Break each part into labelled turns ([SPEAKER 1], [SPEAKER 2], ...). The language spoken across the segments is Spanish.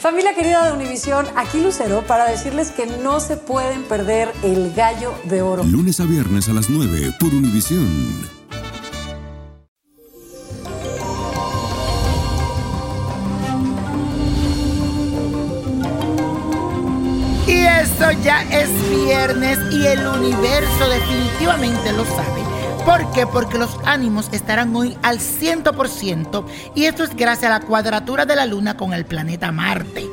[SPEAKER 1] Familia querida de Univisión, aquí Lucero para decirles que no se pueden perder el gallo de oro.
[SPEAKER 2] Lunes a viernes a las 9 por Univisión.
[SPEAKER 3] Y esto ya es viernes y el universo definitivamente lo sabe. ¿Por qué? Porque los ánimos estarán hoy al 100% y esto es gracias a la cuadratura de la luna con el planeta Marte.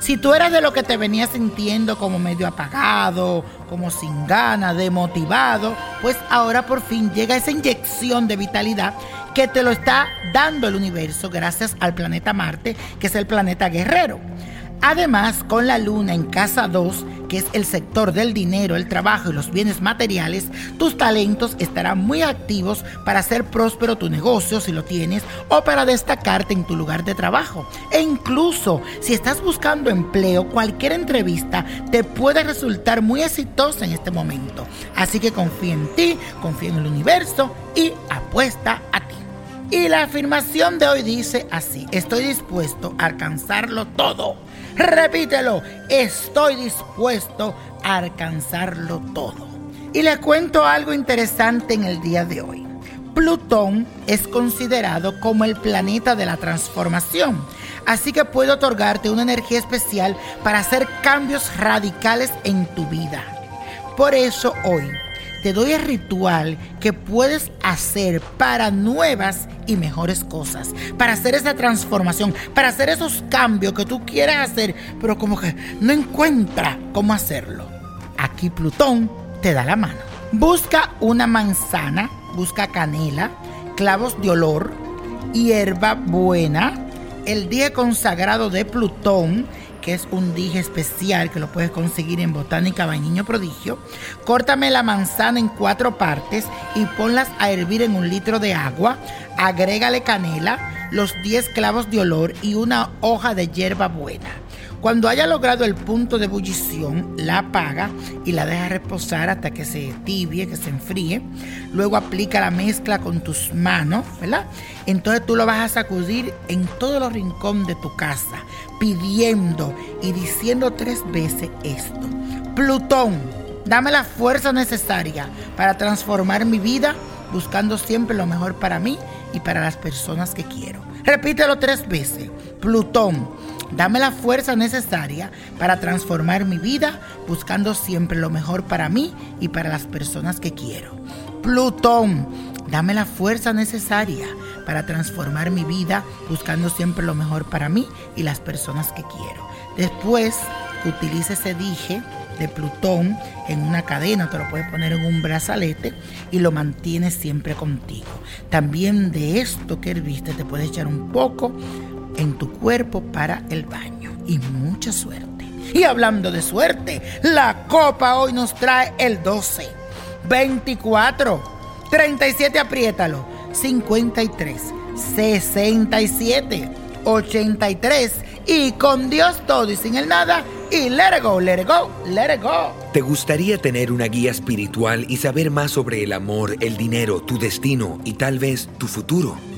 [SPEAKER 3] Si tú eras de lo que te venías sintiendo como medio apagado, como sin ganas, demotivado, pues ahora por fin llega esa inyección de vitalidad que te lo está dando el universo gracias al planeta Marte, que es el planeta guerrero. Además, con la luna en casa 2, que es el sector del dinero, el trabajo y los bienes materiales, tus talentos estarán muy activos para hacer próspero tu negocio si lo tienes o para destacarte en tu lugar de trabajo. E incluso si estás buscando empleo, cualquier entrevista te puede resultar muy exitosa en este momento. Así que confía en ti, confía en el universo y apuesta a ti. Y la afirmación de hoy dice así, estoy dispuesto a alcanzarlo todo Repítelo, estoy dispuesto a alcanzarlo todo. Y le cuento algo interesante en el día de hoy. Plutón es considerado como el planeta de la transformación, así que puede otorgarte una energía especial para hacer cambios radicales en tu vida. Por eso hoy te doy el ritual que puedes hacer para nuevas y mejores cosas, para hacer esa transformación, para hacer esos cambios que tú quieres hacer, pero como que no encuentra cómo hacerlo. Aquí Plutón te da la mano. Busca una manzana, busca canela, clavos de olor, hierba buena, el día consagrado de Plutón, que es un dije especial que lo puedes conseguir en Botánica Vainiño Prodigio. Córtame la manzana en cuatro partes y ponlas a hervir en un litro de agua. Agrégale canela, los 10 clavos de olor y una hoja de hierba buena. Cuando haya logrado el punto de ebullición, la apaga y la deja reposar hasta que se tibie, que se enfríe. Luego aplica la mezcla con tus manos, ¿verdad? Entonces tú lo vas a sacudir en todos los rincones de tu casa, pidiendo y diciendo tres veces esto. Plutón, dame la fuerza necesaria para transformar mi vida, buscando siempre lo mejor para mí y para las personas que quiero. Repítelo tres veces. Plutón, dame la fuerza necesaria para transformar mi vida, buscando siempre lo mejor para mí y para las personas que quiero. Plutón, dame la fuerza necesaria para transformar mi vida, buscando siempre lo mejor para mí y las personas que quiero. Después, utilice ese dije de Plutón en una cadena, te lo puedes poner en un brazalete y lo mantienes siempre contigo. También de esto que herviste te puedes echar un poco en tu cuerpo para el baño y mucha suerte. Y hablando de suerte, la copa hoy nos trae el 12, 24, 37, apriétalo, 53, 67, 83 y con Dios todo y sin el nada y let it go, let it go, let it go.
[SPEAKER 4] ¿Te gustaría tener una guía espiritual y saber más sobre el amor, el dinero, tu destino y tal vez tu futuro?